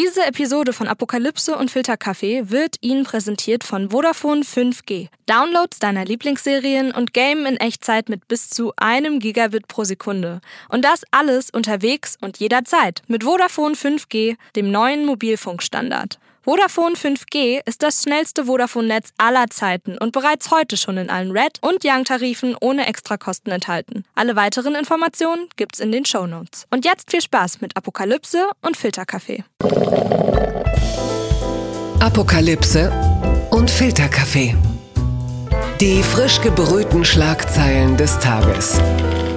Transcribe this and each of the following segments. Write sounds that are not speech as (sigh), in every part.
Diese Episode von Apokalypse und Filterkaffee wird Ihnen präsentiert von Vodafone 5G. Downloads deiner Lieblingsserien und Game in Echtzeit mit bis zu einem Gigabit pro Sekunde. Und das alles unterwegs und jederzeit mit Vodafone 5G, dem neuen Mobilfunkstandard. Vodafone 5G ist das schnellste Vodafone-Netz aller Zeiten und bereits heute schon in allen Red- und Young-Tarifen ohne Extrakosten enthalten. Alle weiteren Informationen gibt's in den Shownotes. Und jetzt viel Spaß mit Apokalypse und Filterkaffee. Apokalypse und Filterkaffee. Die frisch gebrühten Schlagzeilen des Tages.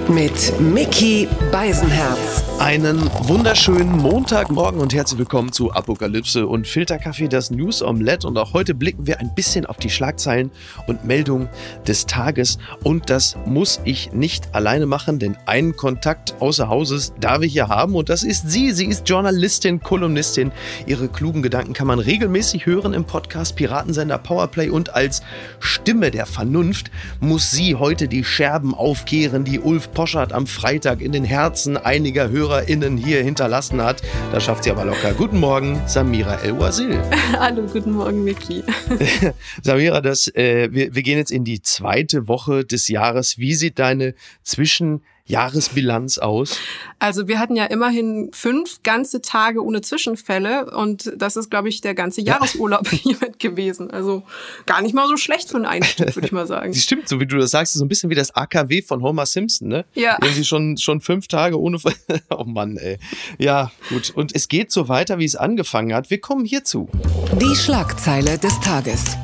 Mit Mickey Beisenherz. Einen wunderschönen Montagmorgen und herzlich willkommen zu Apokalypse und Filterkaffee, das News Omelette. Und auch heute blicken wir ein bisschen auf die Schlagzeilen und Meldungen des Tages. Und das muss ich nicht alleine machen, denn einen Kontakt außer Hauses darf ich hier haben. Und das ist sie. Sie ist Journalistin, Kolumnistin. Ihre klugen Gedanken kann man regelmäßig hören im Podcast Piratensender Powerplay. Und als Stimme der Vernunft muss sie heute die Scherben aufkehren, die Ulf Poschardt am Freitag in den Herzen einiger HörerInnen hier hinterlassen hat. Das schafft sie aber locker. Guten Morgen, Samira El-Wazil. (laughs) Hallo, guten Morgen, Miki. (laughs) Samira, das, äh, wir, wir gehen jetzt in die zweite Woche des Jahres. Wie sieht deine Zwischen- Jahresbilanz aus? Also wir hatten ja immerhin fünf ganze Tage ohne Zwischenfälle und das ist, glaube ich, der ganze Jahresurlaub (laughs) hiermit gewesen. Also gar nicht mal so schlecht für einen Einstieg, würde ich mal (laughs) sagen. Das stimmt, so wie du das sagst, so ein bisschen wie das AKW von Homer Simpson, ne? Ja. Irgendwie schon, schon fünf Tage ohne... (laughs) oh Mann, ey. Ja, gut. Und es geht so weiter, wie es angefangen hat. Wir kommen hierzu. Die Schlagzeile des Tages.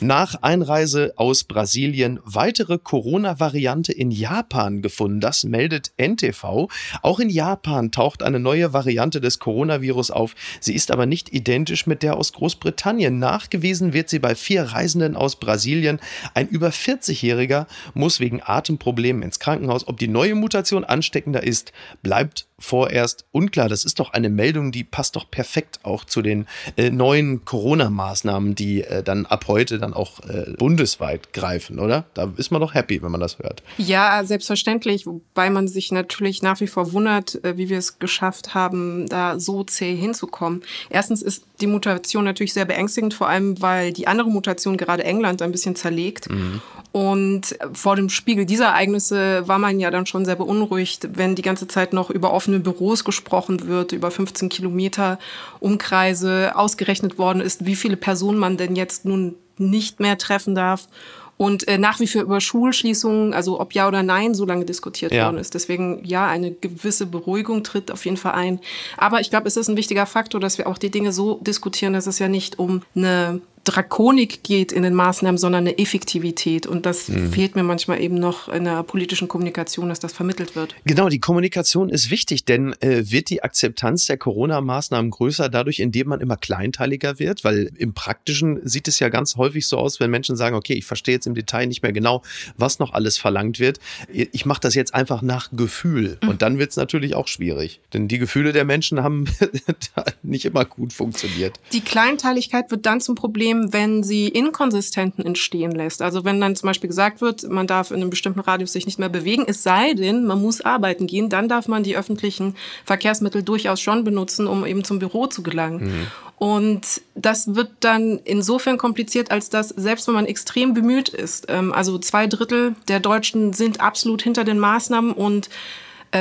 Nach Einreise aus Brasilien weitere Corona-Variante in Japan gefunden. Das meldet NTV. Auch in Japan taucht eine neue Variante des Coronavirus auf. Sie ist aber nicht identisch mit der aus Großbritannien. Nachgewiesen wird sie bei vier Reisenden aus Brasilien. Ein über 40-Jähriger muss wegen Atemproblemen ins Krankenhaus. Ob die neue Mutation ansteckender ist, bleibt vorerst unklar. Das ist doch eine Meldung, die passt doch perfekt auch zu den äh, neuen Corona-Maßnahmen, die äh, dann ab heute dann auch äh, bundesweit greifen, oder? Da ist man doch happy, wenn man das hört. Ja, selbstverständlich, wobei man sich natürlich nach wie vor wundert, äh, wie wir es geschafft haben, da so zäh hinzukommen. Erstens ist die Mutation natürlich sehr beängstigend, vor allem weil die andere Mutation gerade England ein bisschen zerlegt. Mhm. Und vor dem Spiegel dieser Ereignisse war man ja dann schon sehr beunruhigt, wenn die ganze Zeit noch über offene Büros gesprochen wird, über 15 Kilometer Umkreise ausgerechnet worden ist, wie viele Personen man denn jetzt nun nicht mehr treffen darf. Und äh, nach wie vor über Schulschließungen, also ob ja oder nein, so lange diskutiert ja. worden ist. Deswegen ja, eine gewisse Beruhigung tritt auf jeden Fall ein. Aber ich glaube, es ist ein wichtiger Faktor, dass wir auch die Dinge so diskutieren, dass es ja nicht um eine Drakonik geht in den Maßnahmen, sondern eine Effektivität. Und das mhm. fehlt mir manchmal eben noch in der politischen Kommunikation, dass das vermittelt wird. Genau, die Kommunikation ist wichtig, denn äh, wird die Akzeptanz der Corona-Maßnahmen größer dadurch, indem man immer kleinteiliger wird? Weil im Praktischen sieht es ja ganz häufig so aus, wenn Menschen sagen, okay, ich verstehe jetzt im Detail nicht mehr genau, was noch alles verlangt wird. Ich mache das jetzt einfach nach Gefühl. Mhm. Und dann wird es natürlich auch schwierig. Denn die Gefühle der Menschen haben (laughs) nicht immer gut funktioniert. Die Kleinteiligkeit wird dann zum Problem, Problem, wenn sie Inkonsistenten entstehen lässt. Also wenn dann zum Beispiel gesagt wird, man darf in einem bestimmten Radius sich nicht mehr bewegen, es sei denn, man muss arbeiten gehen, dann darf man die öffentlichen Verkehrsmittel durchaus schon benutzen, um eben zum Büro zu gelangen. Mhm. Und das wird dann insofern kompliziert, als dass selbst wenn man extrem bemüht ist, ähm, also zwei Drittel der Deutschen sind absolut hinter den Maßnahmen und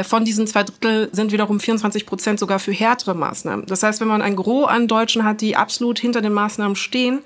von diesen zwei Drittel sind wiederum 24 Prozent sogar für härtere Maßnahmen. Das heißt, wenn man ein Gros an Deutschen hat, die absolut hinter den Maßnahmen stehen,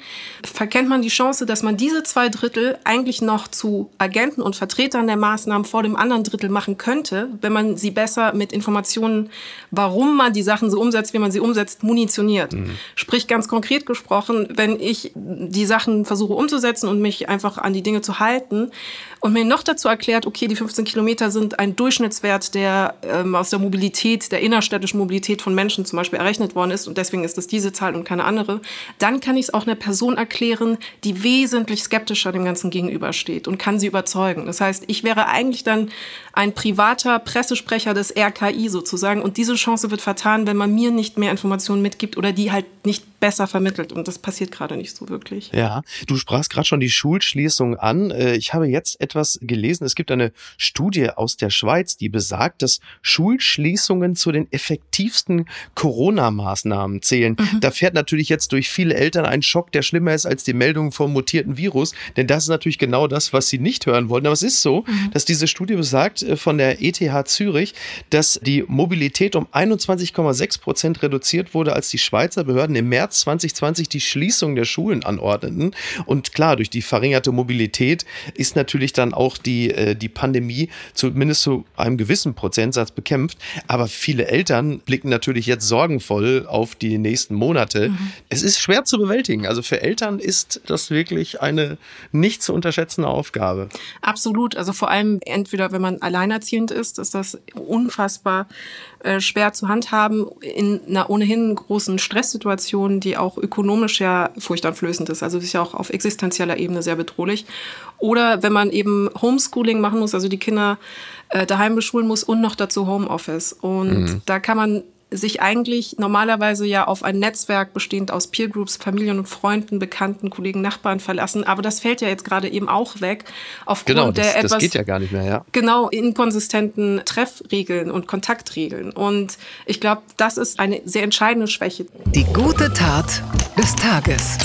verkennt man die Chance, dass man diese zwei Drittel eigentlich noch zu Agenten und Vertretern der Maßnahmen vor dem anderen Drittel machen könnte, wenn man sie besser mit Informationen, warum man die Sachen so umsetzt, wie man sie umsetzt, munitioniert. Mhm. Sprich ganz konkret gesprochen, wenn ich die Sachen versuche umzusetzen und mich einfach an die Dinge zu halten und mir noch dazu erklärt, okay, die 15 Kilometer sind ein Durchschnittswert der ähm, aus der Mobilität, der innerstädtischen Mobilität von Menschen zum Beispiel errechnet worden ist. Und deswegen ist es diese Zahl und keine andere, dann kann ich es auch einer Person erklären, die wesentlich skeptischer dem Ganzen gegenübersteht und kann sie überzeugen. Das heißt, ich wäre eigentlich dann ein privater Pressesprecher des RKI sozusagen. Und diese Chance wird vertan, wenn man mir nicht mehr Informationen mitgibt oder die halt nicht besser vermittelt und das passiert gerade nicht so wirklich. Ja, du sprachst gerade schon die Schulschließung an. Äh, ich habe jetzt etwas gelesen. Es gibt eine Studie aus der Schweiz, die besagt, dass Schulschließungen zu den effektivsten Corona-Maßnahmen zählen. Mhm. Da fährt natürlich jetzt durch viele Eltern ein Schock, der schlimmer ist als die Meldung vom mutierten Virus, denn das ist natürlich genau das, was sie nicht hören wollten. Aber es ist so, mhm. dass diese Studie besagt äh, von der ETH Zürich, dass die Mobilität um 21,6 Prozent reduziert wurde, als die Schweizer Behörden im März 2020 die Schließung der Schulen anordneten. Und klar, durch die verringerte Mobilität ist natürlich dann auch die, äh, die Pandemie zumindest zu einem gewissen Prozentsatz bekämpft. Aber viele Eltern blicken natürlich jetzt sorgenvoll auf die nächsten Monate. Mhm. Es ist schwer zu bewältigen. Also für Eltern ist das wirklich eine nicht zu unterschätzende Aufgabe. Absolut. Also vor allem entweder, wenn man alleinerziehend ist, ist das unfassbar äh, schwer zu handhaben in einer ohnehin großen Stresssituation, die auch ökonomisch ja furchteinflößend ist. Also ist ja auch auf existenzieller Ebene sehr bedrohlich. Oder wenn man eben Homeschooling machen muss, also die Kinder äh, daheim beschulen muss und noch dazu Homeoffice. Und mhm. da kann man sich eigentlich normalerweise ja auf ein Netzwerk bestehend aus Peergroups, Familien und Freunden, Bekannten, Kollegen, Nachbarn verlassen. Aber das fällt ja jetzt gerade eben auch weg aufgrund genau, das, der etwas das geht ja gar nicht mehr, ja. genau inkonsistenten Treffregeln und Kontaktregeln. Und ich glaube, das ist eine sehr entscheidende Schwäche. Die gute Tat des Tages.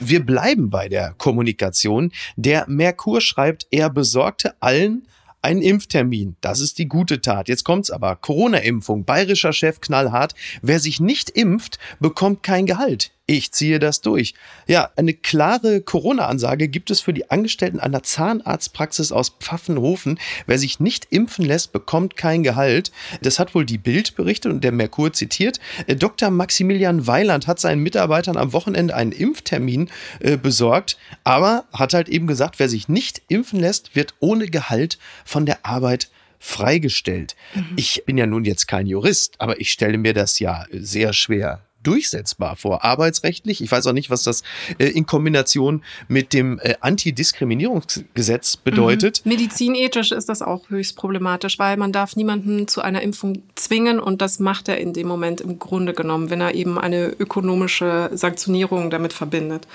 Wir bleiben bei der Kommunikation. Der Merkur schreibt, er besorgte allen ein Impftermin, das ist die gute Tat. Jetzt kommt's aber. Corona-Impfung, bayerischer Chef knallhart. Wer sich nicht impft, bekommt kein Gehalt ich ziehe das durch. Ja, eine klare Corona-Ansage gibt es für die Angestellten einer Zahnarztpraxis aus Pfaffenhofen. Wer sich nicht impfen lässt, bekommt kein Gehalt. Das hat wohl die Bild berichtet und der Merkur zitiert. Äh, Dr. Maximilian Weiland hat seinen Mitarbeitern am Wochenende einen Impftermin äh, besorgt, aber hat halt eben gesagt, wer sich nicht impfen lässt, wird ohne Gehalt von der Arbeit freigestellt. Mhm. Ich bin ja nun jetzt kein Jurist, aber ich stelle mir das ja sehr schwer durchsetzbar vor, arbeitsrechtlich. Ich weiß auch nicht, was das äh, in Kombination mit dem äh, Antidiskriminierungsgesetz bedeutet. Mhm. Medizinethisch ist das auch höchst problematisch, weil man darf niemanden zu einer Impfung zwingen und das macht er in dem Moment im Grunde genommen, wenn er eben eine ökonomische Sanktionierung damit verbindet.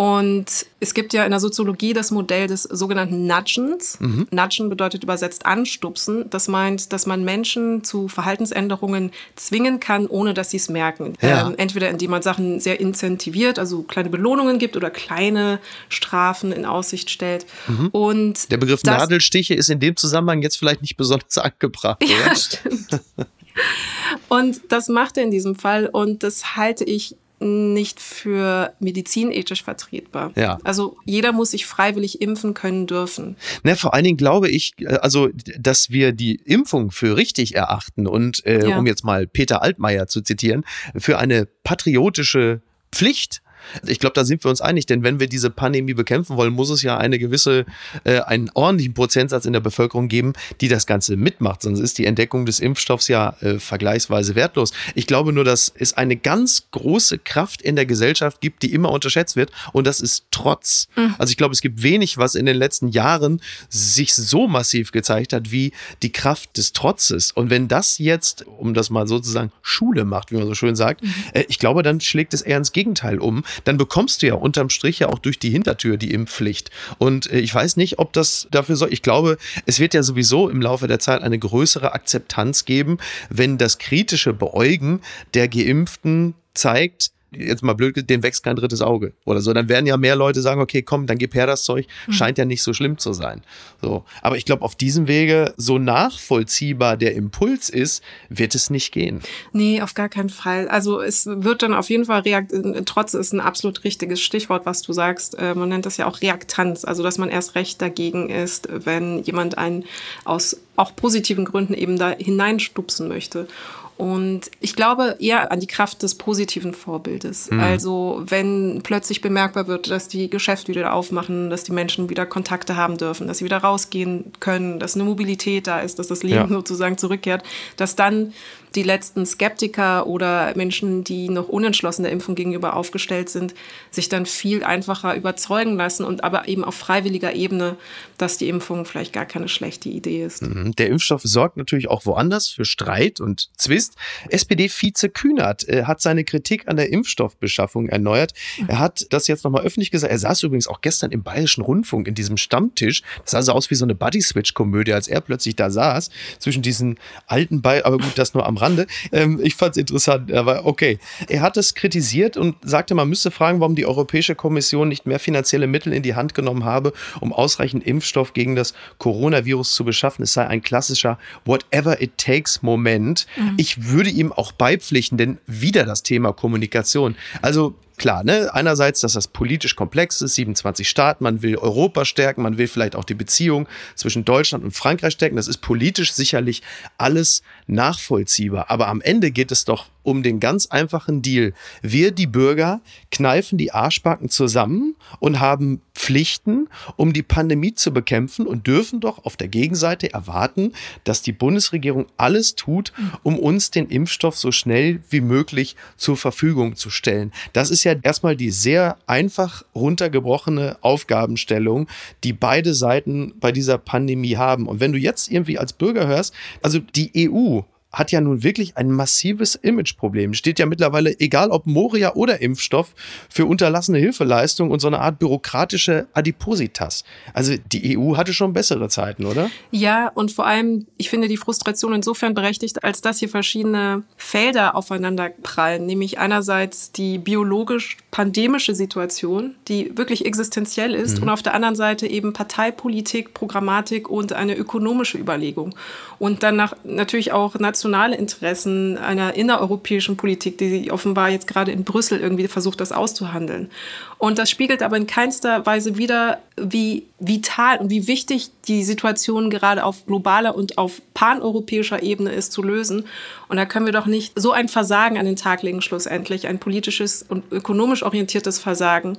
Und es gibt ja in der Soziologie das Modell des sogenannten Nudgens. Mhm. Nudgen bedeutet übersetzt anstupsen. Das meint, dass man Menschen zu Verhaltensänderungen zwingen kann, ohne dass sie es merken. Ja. Ähm, entweder indem man Sachen sehr incentiviert, also kleine Belohnungen gibt oder kleine Strafen in Aussicht stellt. Mhm. Und Der Begriff Nadelstiche ist in dem Zusammenhang jetzt vielleicht nicht besonders (laughs) angebracht. Ja, oder? stimmt. (laughs) Und das macht er in diesem Fall und das halte ich nicht für medizinethisch vertretbar. Ja. Also jeder muss sich freiwillig impfen können dürfen. Ne, vor allen Dingen glaube ich, äh, also dass wir die Impfung für richtig erachten und äh, ja. um jetzt mal Peter Altmaier zu zitieren, für eine patriotische Pflicht ich glaube, da sind wir uns einig, denn wenn wir diese Pandemie bekämpfen wollen, muss es ja eine gewisse, äh, einen ordentlichen Prozentsatz in der Bevölkerung geben, die das Ganze mitmacht. Sonst ist die Entdeckung des Impfstoffs ja äh, vergleichsweise wertlos. Ich glaube nur, dass es eine ganz große Kraft in der Gesellschaft gibt, die immer unterschätzt wird, und das ist Trotz. Mhm. Also ich glaube, es gibt wenig, was in den letzten Jahren sich so massiv gezeigt hat, wie die Kraft des Trotzes. Und wenn das jetzt, um das mal sozusagen Schule macht, wie man so schön sagt, mhm. äh, ich glaube, dann schlägt es eher ins Gegenteil um dann bekommst du ja unterm Strich ja auch durch die Hintertür die Impfpflicht. Und äh, ich weiß nicht, ob das dafür soll. Ich glaube, es wird ja sowieso im Laufe der Zeit eine größere Akzeptanz geben, wenn das kritische Beäugen der Geimpften zeigt, jetzt mal blöd, den wächst kein drittes Auge oder so. Dann werden ja mehr Leute sagen, okay, komm, dann gib her das Zeug. Mhm. Scheint ja nicht so schlimm zu sein. So. Aber ich glaube, auf diesem Wege, so nachvollziehbar der Impuls ist, wird es nicht gehen. Nee, auf gar keinen Fall. Also es wird dann auf jeden Fall, Reakt trotz ist ein absolut richtiges Stichwort, was du sagst. Äh, man nennt das ja auch Reaktanz. Also, dass man erst recht dagegen ist, wenn jemand einen aus auch positiven Gründen eben da hineinstupsen möchte. Und ich glaube eher an die Kraft des positiven Vorbildes. Mhm. Also wenn plötzlich bemerkbar wird, dass die Geschäfte wieder aufmachen, dass die Menschen wieder Kontakte haben dürfen, dass sie wieder rausgehen können, dass eine Mobilität da ist, dass das Leben ja. sozusagen zurückkehrt, dass dann die letzten Skeptiker oder Menschen, die noch unentschlossen der Impfung gegenüber aufgestellt sind, sich dann viel einfacher überzeugen lassen und aber eben auf freiwilliger Ebene, dass die Impfung vielleicht gar keine schlechte Idee ist. Mhm. Der Impfstoff sorgt natürlich auch woanders für Streit und Zwist. SPD-Vize Kühnert äh, hat seine Kritik an der Impfstoffbeschaffung erneuert. Er hat das jetzt nochmal öffentlich gesagt. Er saß übrigens auch gestern im Bayerischen Rundfunk in diesem Stammtisch. Das sah so aus wie so eine Buddy-Switch-Komödie, als er plötzlich da saß zwischen diesen alten Bayern. Aber gut, das nur am Rande. Ähm, ich fand es interessant, aber okay. Er hat es kritisiert und sagte, man müsste fragen, warum die Europäische Kommission nicht mehr finanzielle Mittel in die Hand genommen habe, um ausreichend Impfstoff gegen das Coronavirus zu beschaffen. Es sei ein klassischer Whatever it takes Moment. Mhm. Ich würde ihm auch beipflichten, denn wieder das Thema Kommunikation. Also klar, ne? Einerseits, dass das politisch komplex ist, 27 Staaten, man will Europa stärken, man will vielleicht auch die Beziehung zwischen Deutschland und Frankreich stärken. Das ist politisch sicherlich alles nachvollziehbar. Aber am Ende geht es doch um den ganz einfachen Deal. Wir, die Bürger, kneifen die Arschbacken zusammen und haben Pflichten, um die Pandemie zu bekämpfen und dürfen doch auf der Gegenseite erwarten, dass die Bundesregierung alles tut, um uns den Impfstoff so schnell wie möglich zur Verfügung zu stellen. Das ist ja erstmal die sehr einfach runtergebrochene Aufgabenstellung, die beide Seiten bei dieser Pandemie haben. Und wenn du jetzt irgendwie als Bürger hörst, also die EU hat ja nun wirklich ein massives Imageproblem. Steht ja mittlerweile, egal ob Moria oder Impfstoff, für unterlassene Hilfeleistung und so eine Art bürokratische Adipositas. Also die EU hatte schon bessere Zeiten, oder? Ja, und vor allem, ich finde die Frustration insofern berechtigt, als dass hier verschiedene Felder aufeinander prallen. Nämlich einerseits die biologisch-pandemische Situation, die wirklich existenziell ist, mhm. und auf der anderen Seite eben Parteipolitik, Programmatik und eine ökonomische Überlegung. Und dann nach, natürlich auch nationale Interessen einer innereuropäischen Politik, die offenbar jetzt gerade in Brüssel irgendwie versucht, das auszuhandeln. Und das spiegelt aber in keinster Weise wider, wie vital und wie wichtig die Situation gerade auf globaler und auf paneuropäischer Ebene ist zu lösen. Und da können wir doch nicht so ein Versagen an den Tag legen, schlussendlich, ein politisches und ökonomisch orientiertes Versagen,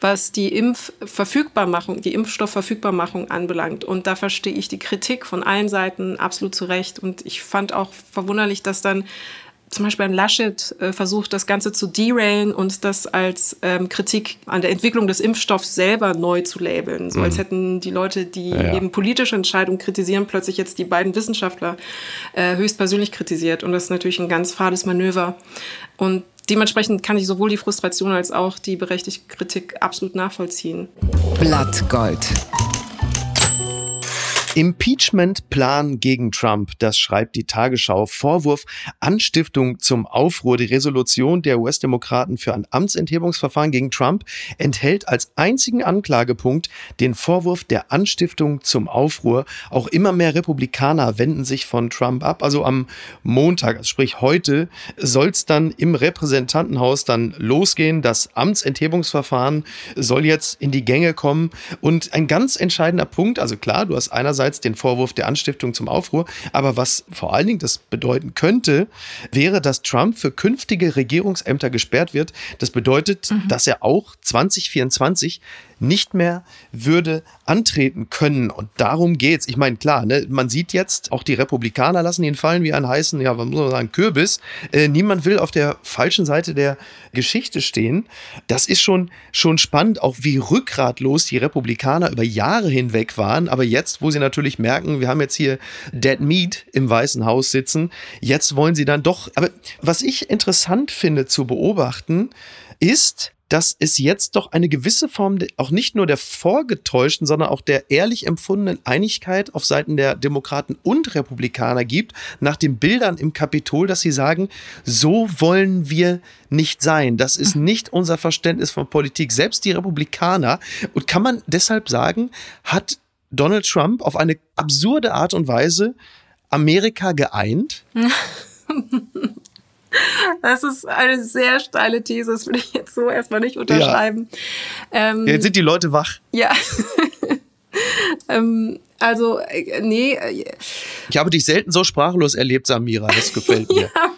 was die Impfverfügbarmachung, die Impfstoffverfügbarmachung anbelangt. Und da verstehe ich die Kritik von allen Seiten absolut zu Recht. Und ich fand auch verwunderlich, dass dann zum Beispiel ein Laschet äh, versucht, das Ganze zu derailen und das als ähm, Kritik an der Entwicklung des Impfstoffs selber neu zu labeln. So mhm. als hätten die Leute, die ja, ja. eben politische Entscheidungen kritisieren, plötzlich jetzt die beiden Wissenschaftler äh, höchstpersönlich kritisiert. Und das ist natürlich ein ganz fades Manöver. Und dementsprechend kann ich sowohl die Frustration als auch die berechtigte Kritik absolut nachvollziehen. Blattgold. Impeachment-Plan gegen Trump, das schreibt die Tagesschau. Vorwurf Anstiftung zum Aufruhr. Die Resolution der US-Demokraten für ein Amtsenthebungsverfahren gegen Trump enthält als einzigen Anklagepunkt den Vorwurf der Anstiftung zum Aufruhr. Auch immer mehr Republikaner wenden sich von Trump ab. Also am Montag, also sprich heute, soll es dann im Repräsentantenhaus dann losgehen. Das Amtsenthebungsverfahren soll jetzt in die Gänge kommen. Und ein ganz entscheidender Punkt, also klar, du hast einerseits einerseits den Vorwurf der Anstiftung zum Aufruhr, aber was vor allen Dingen das bedeuten könnte, wäre, dass Trump für künftige Regierungsämter gesperrt wird. Das bedeutet, mhm. dass er auch 2024 nicht mehr würde antreten können. Und darum geht's. Ich meine, klar, ne, man sieht jetzt, auch die Republikaner lassen ihn fallen wie einen heißen, ja, was muss man sagen, Kürbis. Äh, niemand will auf der falschen Seite der Geschichte stehen. Das ist schon, schon spannend, auch wie rückgratlos die Republikaner über Jahre hinweg waren. Aber jetzt, wo sie natürlich merken, wir haben jetzt hier Dead Meat im Weißen Haus sitzen, jetzt wollen sie dann doch. Aber was ich interessant finde zu beobachten, ist, dass es jetzt doch eine gewisse Form auch nicht nur der vorgetäuschten, sondern auch der ehrlich empfundenen Einigkeit auf Seiten der Demokraten und Republikaner gibt, nach den Bildern im Kapitol, dass sie sagen, so wollen wir nicht sein. Das ist mhm. nicht unser Verständnis von Politik. Selbst die Republikaner, und kann man deshalb sagen, hat Donald Trump auf eine absurde Art und Weise Amerika geeint? (laughs) Das ist eine sehr steile These, das will ich jetzt so erstmal nicht unterschreiben. Ja. Ähm, jetzt sind die Leute wach. Ja. (laughs) ähm, also, äh, nee. Äh, ich habe dich selten so sprachlos erlebt, Samira. Das gefällt mir. (laughs) ja,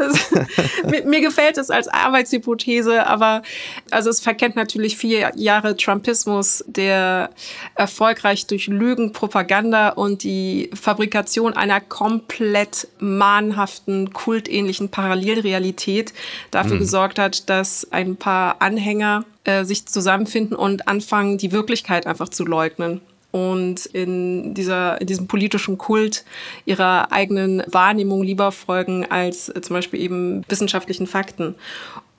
(laughs) mir, mir, gefällt es als Arbeitshypothese, aber also es verkennt natürlich vier Jahre Trumpismus, der erfolgreich durch Lügen, Propaganda und die Fabrikation einer komplett mahnhaften, kultähnlichen Parallelrealität dafür mhm. gesorgt hat, dass ein paar Anhänger äh, sich zusammenfinden und anfangen, die Wirklichkeit einfach zu leugnen. Und in, dieser, in diesem politischen Kult ihrer eigenen Wahrnehmung lieber folgen als zum Beispiel eben wissenschaftlichen Fakten.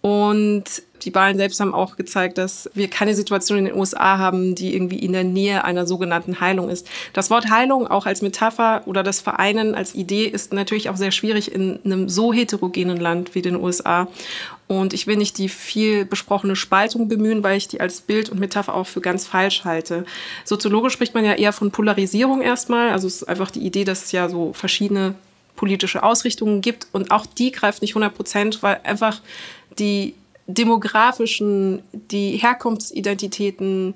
Und die Wahlen selbst haben auch gezeigt, dass wir keine Situation in den USA haben, die irgendwie in der Nähe einer sogenannten Heilung ist. Das Wort Heilung auch als Metapher oder das Vereinen als Idee ist natürlich auch sehr schwierig in einem so heterogenen Land wie den USA. Und ich will nicht die viel besprochene Spaltung bemühen, weil ich die als Bild und Metapher auch für ganz falsch halte. Soziologisch spricht man ja eher von Polarisierung erstmal. Also es ist einfach die Idee, dass es ja so verschiedene politische Ausrichtungen gibt. Und auch die greift nicht 100 Prozent, weil einfach die demografischen, die Herkunftsidentitäten,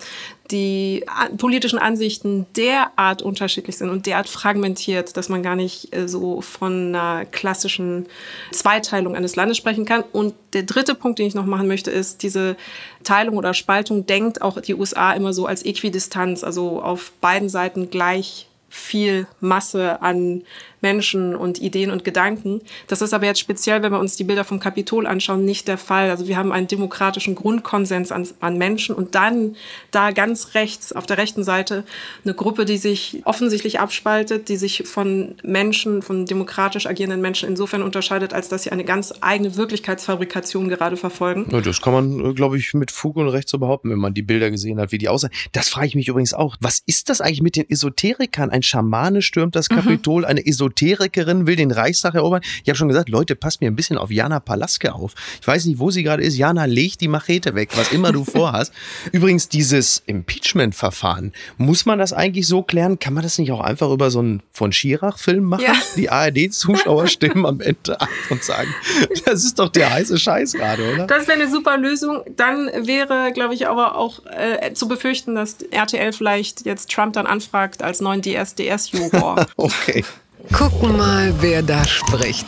die politischen Ansichten derart unterschiedlich sind und derart fragmentiert, dass man gar nicht äh, so von einer klassischen Zweiteilung eines Landes sprechen kann. Und der dritte Punkt, den ich noch machen möchte, ist, diese Teilung oder Spaltung denkt auch die USA immer so als Äquidistanz, also auf beiden Seiten gleich viel Masse an Menschen und Ideen und Gedanken. Das ist aber jetzt speziell, wenn wir uns die Bilder vom Kapitol anschauen, nicht der Fall. Also wir haben einen demokratischen Grundkonsens an, an Menschen und dann da ganz rechts, auf der rechten Seite, eine Gruppe, die sich offensichtlich abspaltet, die sich von Menschen, von demokratisch agierenden Menschen insofern unterscheidet, als dass sie eine ganz eigene Wirklichkeitsfabrikation gerade verfolgen. Ja, das kann man, äh, glaube ich, mit Fug und Recht so behaupten, wenn man die Bilder gesehen hat, wie die aussehen. Das frage ich mich übrigens auch. Was ist das eigentlich mit den Esoterikern? Ein Schamane stürmt das mhm. Kapitol, mhm. eine Esoterik Esoterikerin will den Reichstag erobern. Ich habe schon gesagt, Leute, passt mir ein bisschen auf Jana Palaske auf. Ich weiß nicht, wo sie gerade ist. Jana, leg die Machete weg, was immer du (laughs) vorhast. Übrigens, dieses Impeachment-Verfahren, muss man das eigentlich so klären? Kann man das nicht auch einfach über so einen von Schirach-Film machen? Ja. Die ARD-Zuschauer stimmen am Ende ab und sagen, das ist doch der heiße Scheiß gerade, oder? Das wäre eine super Lösung. Dann wäre, glaube ich, aber auch äh, zu befürchten, dass RTL vielleicht jetzt Trump dann anfragt als neuen DSDS-Juror. (laughs) okay. Gucken mal, wer da spricht.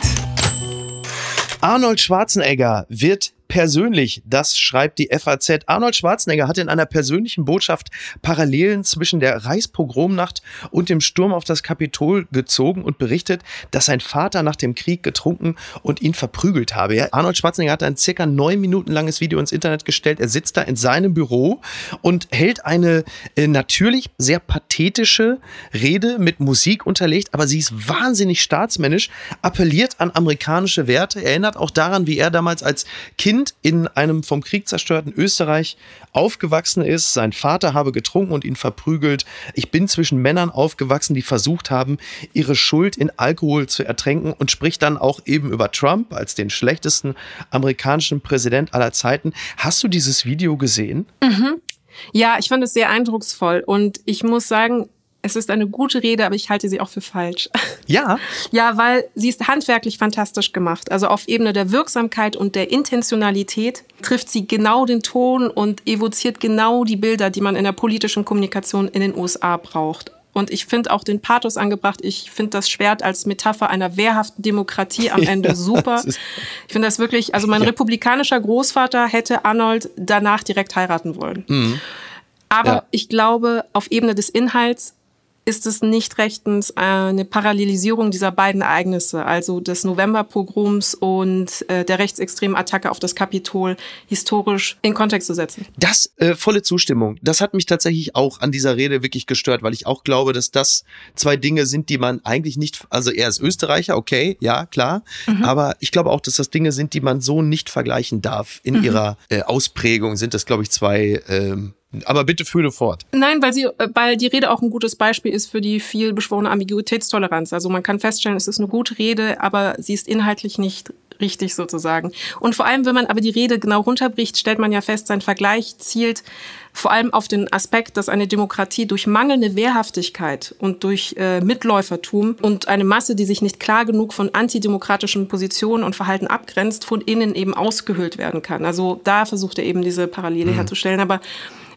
Arnold Schwarzenegger wird persönlich, das schreibt die FAZ. Arnold Schwarzenegger hat in einer persönlichen Botschaft Parallelen zwischen der Reichspogromnacht und dem Sturm auf das Kapitol gezogen und berichtet, dass sein Vater nach dem Krieg getrunken und ihn verprügelt habe. Arnold Schwarzenegger hat ein circa neun Minuten langes Video ins Internet gestellt. Er sitzt da in seinem Büro und hält eine äh, natürlich sehr pathetische Rede mit Musik unterlegt, aber sie ist wahnsinnig staatsmännisch, appelliert an amerikanische Werte, erinnert auch daran, wie er damals als Kind Kind in einem vom Krieg zerstörten Österreich aufgewachsen ist. Sein Vater habe getrunken und ihn verprügelt. Ich bin zwischen Männern aufgewachsen, die versucht haben, ihre Schuld in Alkohol zu ertränken und spricht dann auch eben über Trump als den schlechtesten amerikanischen Präsident aller Zeiten. Hast du dieses Video gesehen? Mhm. Ja, ich fand es sehr eindrucksvoll und ich muss sagen, es ist eine gute Rede, aber ich halte sie auch für falsch. (laughs) Ja. Ja, weil sie ist handwerklich fantastisch gemacht. Also auf Ebene der Wirksamkeit und der Intentionalität trifft sie genau den Ton und evoziert genau die Bilder, die man in der politischen Kommunikation in den USA braucht. Und ich finde auch den Pathos angebracht. Ich finde das Schwert als Metapher einer wehrhaften Demokratie am (laughs) Ende super. ich finde das wirklich, also mein ja. republikanischer Großvater hätte Arnold danach direkt heiraten wollen. Mhm. Aber ja. ich glaube, auf Ebene des Inhalts ist es nicht rechtens eine Parallelisierung dieser beiden Ereignisse, also des Novemberpogroms und äh, der rechtsextremen Attacke auf das Kapitol, historisch in Kontext zu setzen. Das äh, volle Zustimmung. Das hat mich tatsächlich auch an dieser Rede wirklich gestört, weil ich auch glaube, dass das zwei Dinge sind, die man eigentlich nicht, also er ist Österreicher, okay, ja, klar, mhm. aber ich glaube auch, dass das Dinge sind, die man so nicht vergleichen darf. In mhm. ihrer äh, Ausprägung sind das, glaube ich, zwei ähm, aber bitte führe fort. Nein, weil sie, äh, weil die Rede auch ein gutes Beispiel ist für die viel beschworene Ambiguitätstoleranz. Also man kann feststellen, es ist eine gute Rede, aber sie ist inhaltlich nicht richtig sozusagen. Und vor allem, wenn man aber die Rede genau runterbricht, stellt man ja fest, sein Vergleich zielt vor allem auf den Aspekt, dass eine Demokratie durch mangelnde Wehrhaftigkeit und durch äh, Mitläufertum und eine Masse, die sich nicht klar genug von antidemokratischen Positionen und Verhalten abgrenzt, von innen eben ausgehöhlt werden kann. Also da versucht er eben diese Parallele mhm. herzustellen. Aber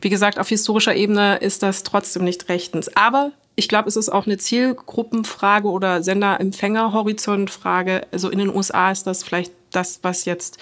wie gesagt, auf historischer Ebene ist das trotzdem nicht rechtens. Aber ich glaube, es ist auch eine Zielgruppenfrage oder Sender-Empfänger-Horizontfrage. Also in den USA ist das vielleicht das, was jetzt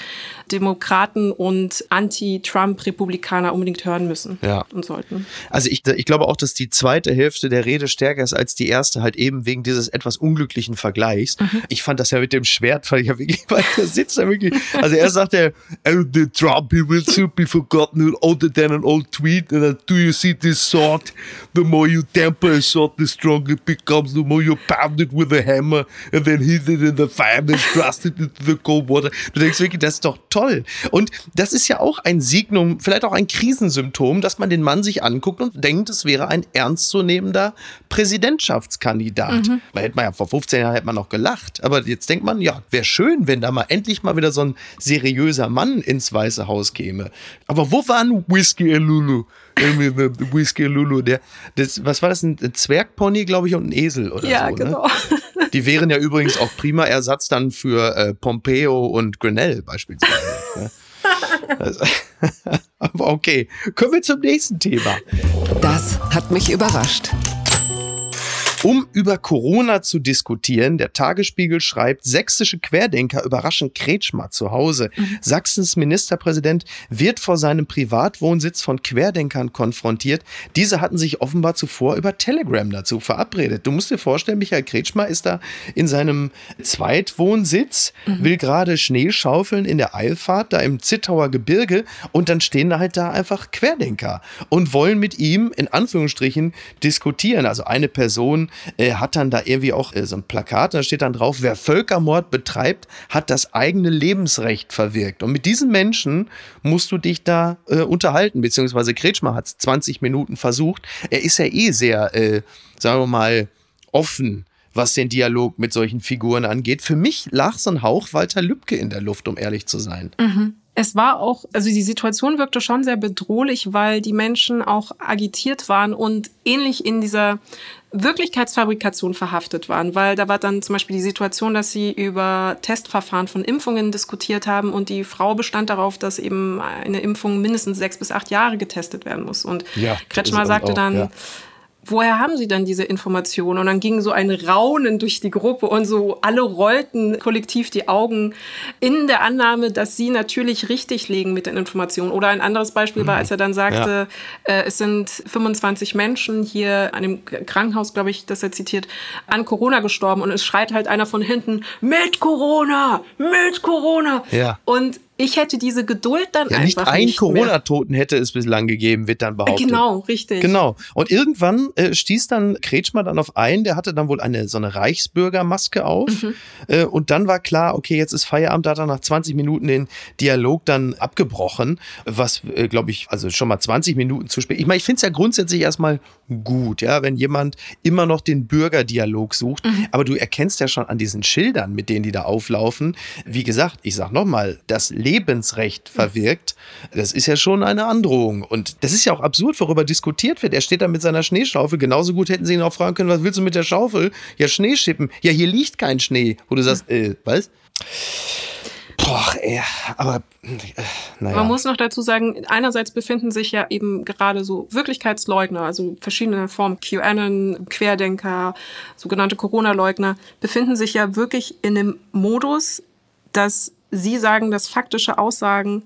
Demokraten und Anti-Trump-Republikaner unbedingt hören müssen ja. und sollten. Also ich, ich glaube auch, dass die zweite Hälfte der Rede stärker ist als die erste, halt eben wegen dieses etwas unglücklichen Vergleichs. Mhm. Ich fand das ja mit dem Schwert, fand ich ja wirklich, (laughs) weil der sitzt da wirklich. Also er sagt ja, oh, the Trump, he will soon be forgotten older than an old tweet. And then, do you see this sword? The more you temper a sword, the stronger it becomes. The more you pound it with a hammer and then hit it in the fire and thrust it into the cold water. Du denkst wirklich, das ist doch toll. Und das ist ja auch ein Signum, vielleicht auch ein Krisensymptom, dass man den Mann sich anguckt und denkt, es wäre ein ernstzunehmender Präsidentschaftskandidat. Mhm. Da hätte man ja vor 15 Jahren hätte man noch gelacht. Aber jetzt denkt man, ja, wäre schön, wenn da mal endlich mal wieder so ein seriöser Mann ins Weiße Haus käme. Aber wo war ein Whiskey Lulu? Whiskey Lulu, der, das, was war das, ein Zwergpony, glaube ich, und ein Esel oder ja, so. Ja, ne? genau. Ne? (laughs) Die wären ja übrigens auch prima Ersatz dann für äh, Pompeo und Grenell beispielsweise. ne? (laughs) also, (laughs) aber okay, kommen wir zum nächsten Thema. Das hat mich überrascht. Um über Corona zu diskutieren, der Tagesspiegel schreibt, sächsische Querdenker überraschen Kretschmer zu Hause. Mhm. Sachsens Ministerpräsident wird vor seinem Privatwohnsitz von Querdenkern konfrontiert. Diese hatten sich offenbar zuvor über Telegram dazu verabredet. Du musst dir vorstellen, Michael Kretschmer ist da in seinem Zweitwohnsitz, mhm. will gerade Schnee schaufeln in der Eilfahrt, da im Zittauer Gebirge und dann stehen da halt da einfach Querdenker und wollen mit ihm in Anführungsstrichen diskutieren. Also eine Person äh, hat dann da irgendwie auch äh, so ein Plakat, da steht dann drauf, wer Völkermord betreibt, hat das eigene Lebensrecht verwirkt. Und mit diesen Menschen musst du dich da äh, unterhalten, beziehungsweise Kretschmer hat es 20 Minuten versucht. Er ist ja eh sehr, äh, sagen wir mal, offen was den Dialog mit solchen Figuren angeht. Für mich lag so ein Hauch Walter Lübcke in der Luft, um ehrlich zu sein. Mhm. Es war auch, also die Situation wirkte schon sehr bedrohlich, weil die Menschen auch agitiert waren und ähnlich in dieser Wirklichkeitsfabrikation verhaftet waren, weil da war dann zum Beispiel die Situation, dass sie über Testverfahren von Impfungen diskutiert haben und die Frau bestand darauf, dass eben eine Impfung mindestens sechs bis acht Jahre getestet werden muss. Und ja, Kretschmer sagte auch, dann, ja woher haben Sie denn diese Informationen? Und dann ging so ein Raunen durch die Gruppe und so alle rollten kollektiv die Augen in der Annahme, dass Sie natürlich richtig liegen mit den Informationen. Oder ein anderes Beispiel war, mhm. als er dann sagte, ja. äh, es sind 25 Menschen hier an dem Krankenhaus, glaube ich, das er zitiert, an Corona gestorben und es schreit halt einer von hinten, mit Corona, mit Corona. Ja. Und ich hätte diese Geduld dann ja, einfach nicht einen Corona-Toten hätte es bislang gegeben, wird dann behauptet. Genau, richtig. Genau. Und irgendwann äh, stieß dann Kretschmer dann auf einen, der hatte dann wohl eine so eine Reichsbürgermaske auf. Mhm. Äh, und dann war klar, okay, jetzt ist Feierabend, da hat er nach 20 Minuten den Dialog dann abgebrochen, was, äh, glaube ich, also schon mal 20 Minuten zu spät. Ich meine, ich finde es ja grundsätzlich erstmal gut, ja, wenn jemand immer noch den Bürgerdialog sucht. Mhm. Aber du erkennst ja schon an diesen Schildern, mit denen die da auflaufen. Wie gesagt, ich sag nochmal, das Leben Lebensrecht verwirkt, das ist ja schon eine Androhung. Und das ist ja auch absurd, worüber diskutiert wird. Er steht da mit seiner Schneeschaufel. Genauso gut hätten sie ihn auch fragen können, was willst du mit der Schaufel? Ja, Schnee schippen. Ja, hier liegt kein Schnee. Wo du sagst, äh, was? Boah, ey, aber äh, naja. Man muss noch dazu sagen, einerseits befinden sich ja eben gerade so Wirklichkeitsleugner, also verschiedene Formen, QAnon, Querdenker, sogenannte Corona-Leugner, befinden sich ja wirklich in dem Modus, dass Sie sagen, dass faktische Aussagen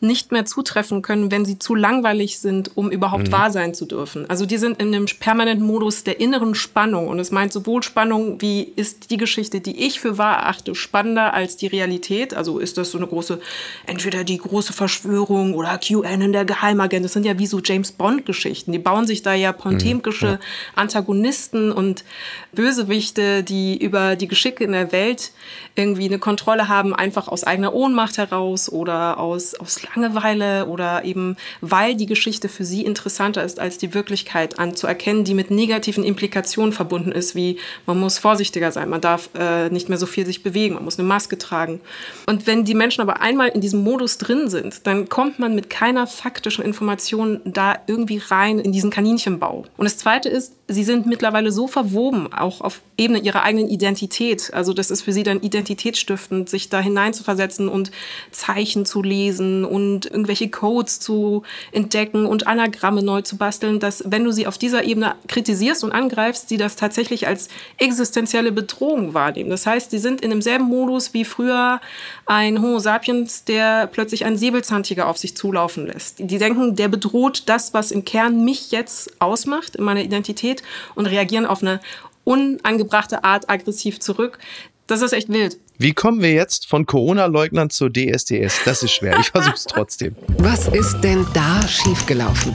nicht mehr zutreffen können, wenn sie zu langweilig sind, um überhaupt mhm. wahr sein zu dürfen. Also die sind in einem permanenten Modus der inneren Spannung. Und es meint sowohl Spannung, wie ist die Geschichte, die ich für wahr erachte, spannender als die Realität. Also ist das so eine große, entweder die große Verschwörung oder QAnon, der Geheimagent. Das sind ja wie so James Bond-Geschichten. Die bauen sich da ja pontemkische mhm. ja. Antagonisten und Bösewichte, die über die Geschicke in der Welt irgendwie eine Kontrolle haben, einfach aus eigener Ohnmacht heraus oder aus, aus Langeweile oder eben weil die Geschichte für sie interessanter ist als die Wirklichkeit anzuerkennen, die mit negativen Implikationen verbunden ist, wie man muss vorsichtiger sein, man darf äh, nicht mehr so viel sich bewegen, man muss eine Maske tragen. Und wenn die Menschen aber einmal in diesem Modus drin sind, dann kommt man mit keiner faktischen Information da irgendwie rein in diesen Kaninchenbau. Und das Zweite ist, sie sind mittlerweile so verwoben, auch auf Ebene ihrer eigenen Identität. Also das ist für sie dann identitätsstiftend, sich da hineinzuversetzen und Zeichen zu lesen und und irgendwelche Codes zu entdecken und Anagramme neu zu basteln, dass wenn du sie auf dieser Ebene kritisierst und angreifst, sie das tatsächlich als existenzielle Bedrohung wahrnehmen. Das heißt, sie sind in demselben Modus wie früher ein Homo sapiens, der plötzlich einen Säbelzahntiger auf sich zulaufen lässt. Die denken, der bedroht das, was im Kern mich jetzt ausmacht, in meiner Identität und reagieren auf eine unangebrachte Art aggressiv zurück. Das ist echt wild. Wie kommen wir jetzt von Corona-Leugnern zu DSDS? Das ist schwer. Ich versuche es (laughs) trotzdem. Was ist denn da schiefgelaufen?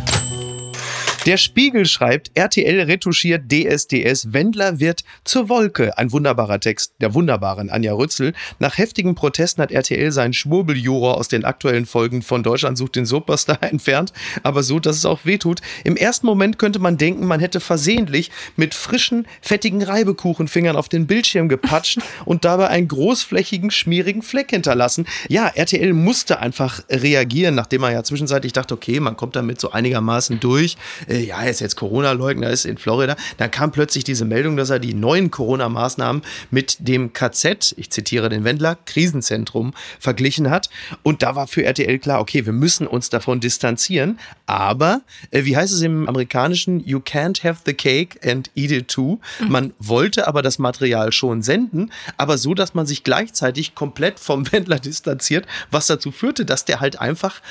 Der Spiegel schreibt, RTL retuschiert DSDS, Wendler wird zur Wolke. Ein wunderbarer Text der wunderbaren Anja Rützel. Nach heftigen Protesten hat RTL seinen Schwurbeljuror aus den aktuellen Folgen von Deutschland sucht den Superstar (laughs) entfernt, aber so, dass es auch wehtut. Im ersten Moment könnte man denken, man hätte versehentlich mit frischen, fettigen Reibekuchenfingern auf den Bildschirm gepatscht (laughs) und dabei einen großflächigen, schmierigen Fleck hinterlassen. Ja, RTL musste einfach reagieren, nachdem man ja zwischenzeitlich dachte, okay, man kommt damit so einigermaßen durch ja, er ist jetzt Corona-Leugner, ist in Florida. Dann kam plötzlich diese Meldung, dass er die neuen Corona-Maßnahmen mit dem KZ, ich zitiere den Wendler, Krisenzentrum verglichen hat. Und da war für RTL klar, okay, wir müssen uns davon distanzieren. Aber, äh, wie heißt es im amerikanischen, you can't have the cake and eat it too. Mhm. Man wollte aber das Material schon senden, aber so, dass man sich gleichzeitig komplett vom Wendler distanziert, was dazu führte, dass der halt einfach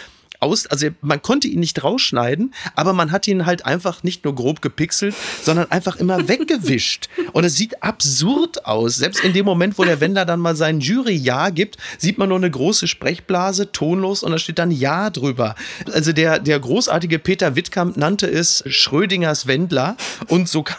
aus, also man konnte ihn nicht rausschneiden, aber man hat ihn halt einfach nicht nur grob gepixelt, sondern einfach immer (laughs) weggewischt. Und es sieht absurd aus. Selbst in dem Moment, wo der Wender dann mal sein Jury-Ja gibt, sieht man nur eine große Sprechblase, tonlos, und da steht dann Ja drüber. Also der, der großartige Peter Wittkamp nannte es Schrödingers Wendler. Und so kann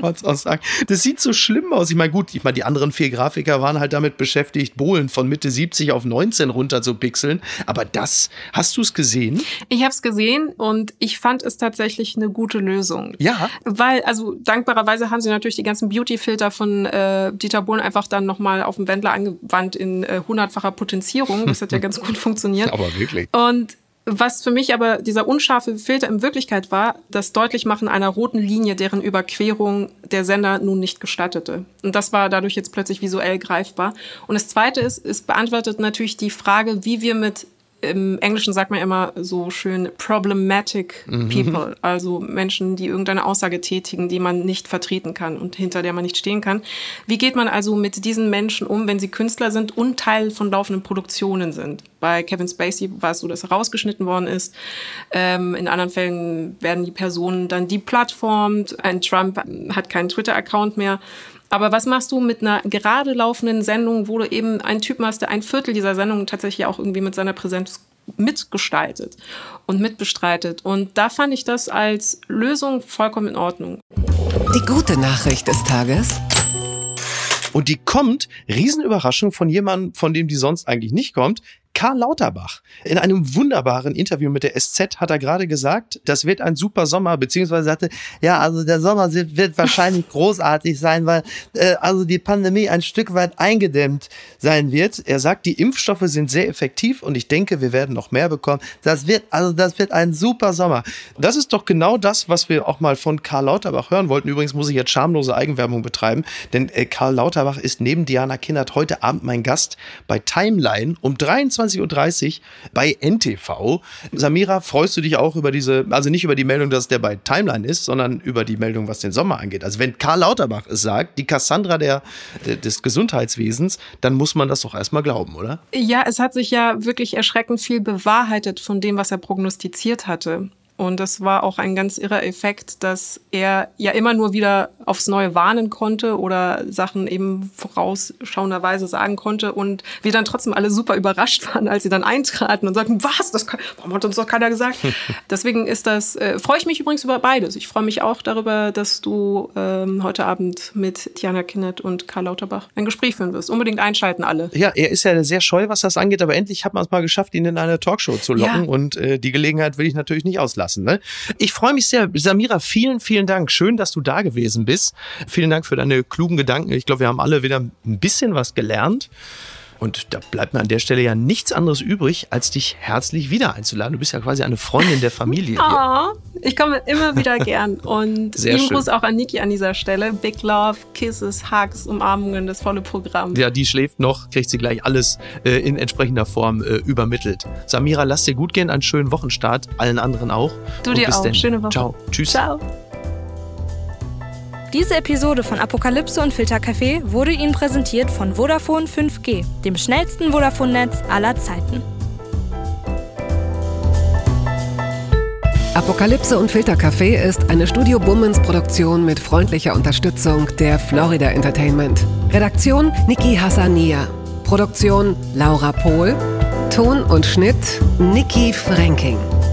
man (laughs) es auch sagen. Das sieht so schlimm aus. Ich meine, gut, ich meine, die anderen vier Grafiker waren halt damit beschäftigt, Bohlen von Mitte 70 auf 19 runter zu pixeln. Aber das Hast du es gesehen? Ich habe es gesehen und ich fand es tatsächlich eine gute Lösung. Ja. Weil, also dankbarerweise haben sie natürlich die ganzen Beauty-Filter von äh, Dieter Bohlen einfach dann nochmal auf dem Wendler angewandt in äh, hundertfacher Potenzierung. Das hat ja (laughs) ganz gut funktioniert. Aber wirklich. Und was für mich aber dieser unscharfe Filter in Wirklichkeit war, das Deutlichmachen einer roten Linie, deren Überquerung der Sender nun nicht gestattete. Und das war dadurch jetzt plötzlich visuell greifbar. Und das Zweite ist, es beantwortet natürlich die Frage, wie wir mit im Englischen sagt man immer so schön problematic mhm. people, also Menschen, die irgendeine Aussage tätigen, die man nicht vertreten kann und hinter der man nicht stehen kann. Wie geht man also mit diesen Menschen um, wenn sie Künstler sind und Teil von laufenden Produktionen sind? Bei Kevin Spacey war es so, dass er rausgeschnitten worden ist. Ähm, in anderen Fällen werden die Personen dann deplattformt. Ein Trump hat keinen Twitter-Account mehr. Aber was machst du mit einer gerade laufenden Sendung, wo du eben einen Typen hast, der ein Viertel dieser Sendung tatsächlich auch irgendwie mit seiner Präsenz mitgestaltet und mitbestreitet? Und da fand ich das als Lösung vollkommen in Ordnung. Die gute Nachricht des Tages. Und die kommt, Riesenüberraschung von jemandem, von dem die sonst eigentlich nicht kommt, Karl Lauterbach. In einem wunderbaren Interview mit der SZ hat er gerade gesagt, das wird ein super Sommer, beziehungsweise sagte, ja, also der Sommer wird (laughs) wahrscheinlich großartig sein, weil äh, also die Pandemie ein Stück weit eingedämmt sein wird. Er sagt, die Impfstoffe sind sehr effektiv und ich denke, wir werden noch mehr bekommen. Das wird, also das wird ein super Sommer. Das ist doch genau das, was wir auch mal von Karl Lauterbach hören wollten. Übrigens muss ich jetzt schamlose Eigenwerbung betreiben, denn äh, Karl Lauterbach ist neben Diana Kindert heute Abend mein Gast bei Timeline um 23 22.30 Uhr bei NTV. Samira, freust du dich auch über diese, also nicht über die Meldung, dass der bei Timeline ist, sondern über die Meldung, was den Sommer angeht. Also wenn Karl Lauterbach es sagt, die Cassandra der, des Gesundheitswesens, dann muss man das doch erstmal glauben, oder? Ja, es hat sich ja wirklich erschreckend viel bewahrheitet von dem, was er prognostiziert hatte. Und das war auch ein ganz irrer Effekt, dass er ja immer nur wieder aufs Neue warnen konnte oder Sachen eben vorausschauenderweise sagen konnte und wir dann trotzdem alle super überrascht (laughs) waren, als sie dann eintraten und sagten, was, das kann, warum hat uns doch keiner gesagt? (laughs) Deswegen ist das, äh, freue ich mich übrigens über beides. Ich freue mich auch darüber, dass du ähm, heute Abend mit Diana Kinnett und Karl Lauterbach ein Gespräch führen wirst. Unbedingt einschalten alle. Ja, er ist ja sehr scheu, was das angeht, aber endlich hat man es mal geschafft, ihn in eine Talkshow zu locken ja. und äh, die Gelegenheit will ich natürlich nicht auslassen lassen. Ne? Ich freue mich sehr. Samira, vielen, vielen Dank. Schön, dass du da gewesen bist. Vielen Dank für deine klugen Gedanken. Ich glaube, wir haben alle wieder ein bisschen was gelernt. Und da bleibt mir an der Stelle ja nichts anderes übrig, als dich herzlich wieder einzuladen. Du bist ja quasi eine Freundin der Familie. (laughs) Oh, Ich komme immer wieder gern. Und (laughs) Sehr lieben schön. Gruß auch an Niki an dieser Stelle. Big Love, Kisses, Hugs, Umarmungen, das volle Programm. Ja, die schläft noch, kriegt sie gleich alles äh, in entsprechender Form äh, übermittelt. Samira, lass dir gut gehen, einen schönen Wochenstart, allen anderen auch. Du Und dir auch. Denn. Schöne Woche. Ciao. Tschüss. Ciao. Diese Episode von Apokalypse und Filtercafé wurde Ihnen präsentiert von Vodafone 5G, dem schnellsten Vodafone-Netz aller Zeiten. Apokalypse und Filtercafé ist eine Studio Bummens Produktion mit freundlicher Unterstützung der Florida Entertainment. Redaktion Niki Hassania. Produktion Laura Pohl. Ton und Schnitt Niki Franking.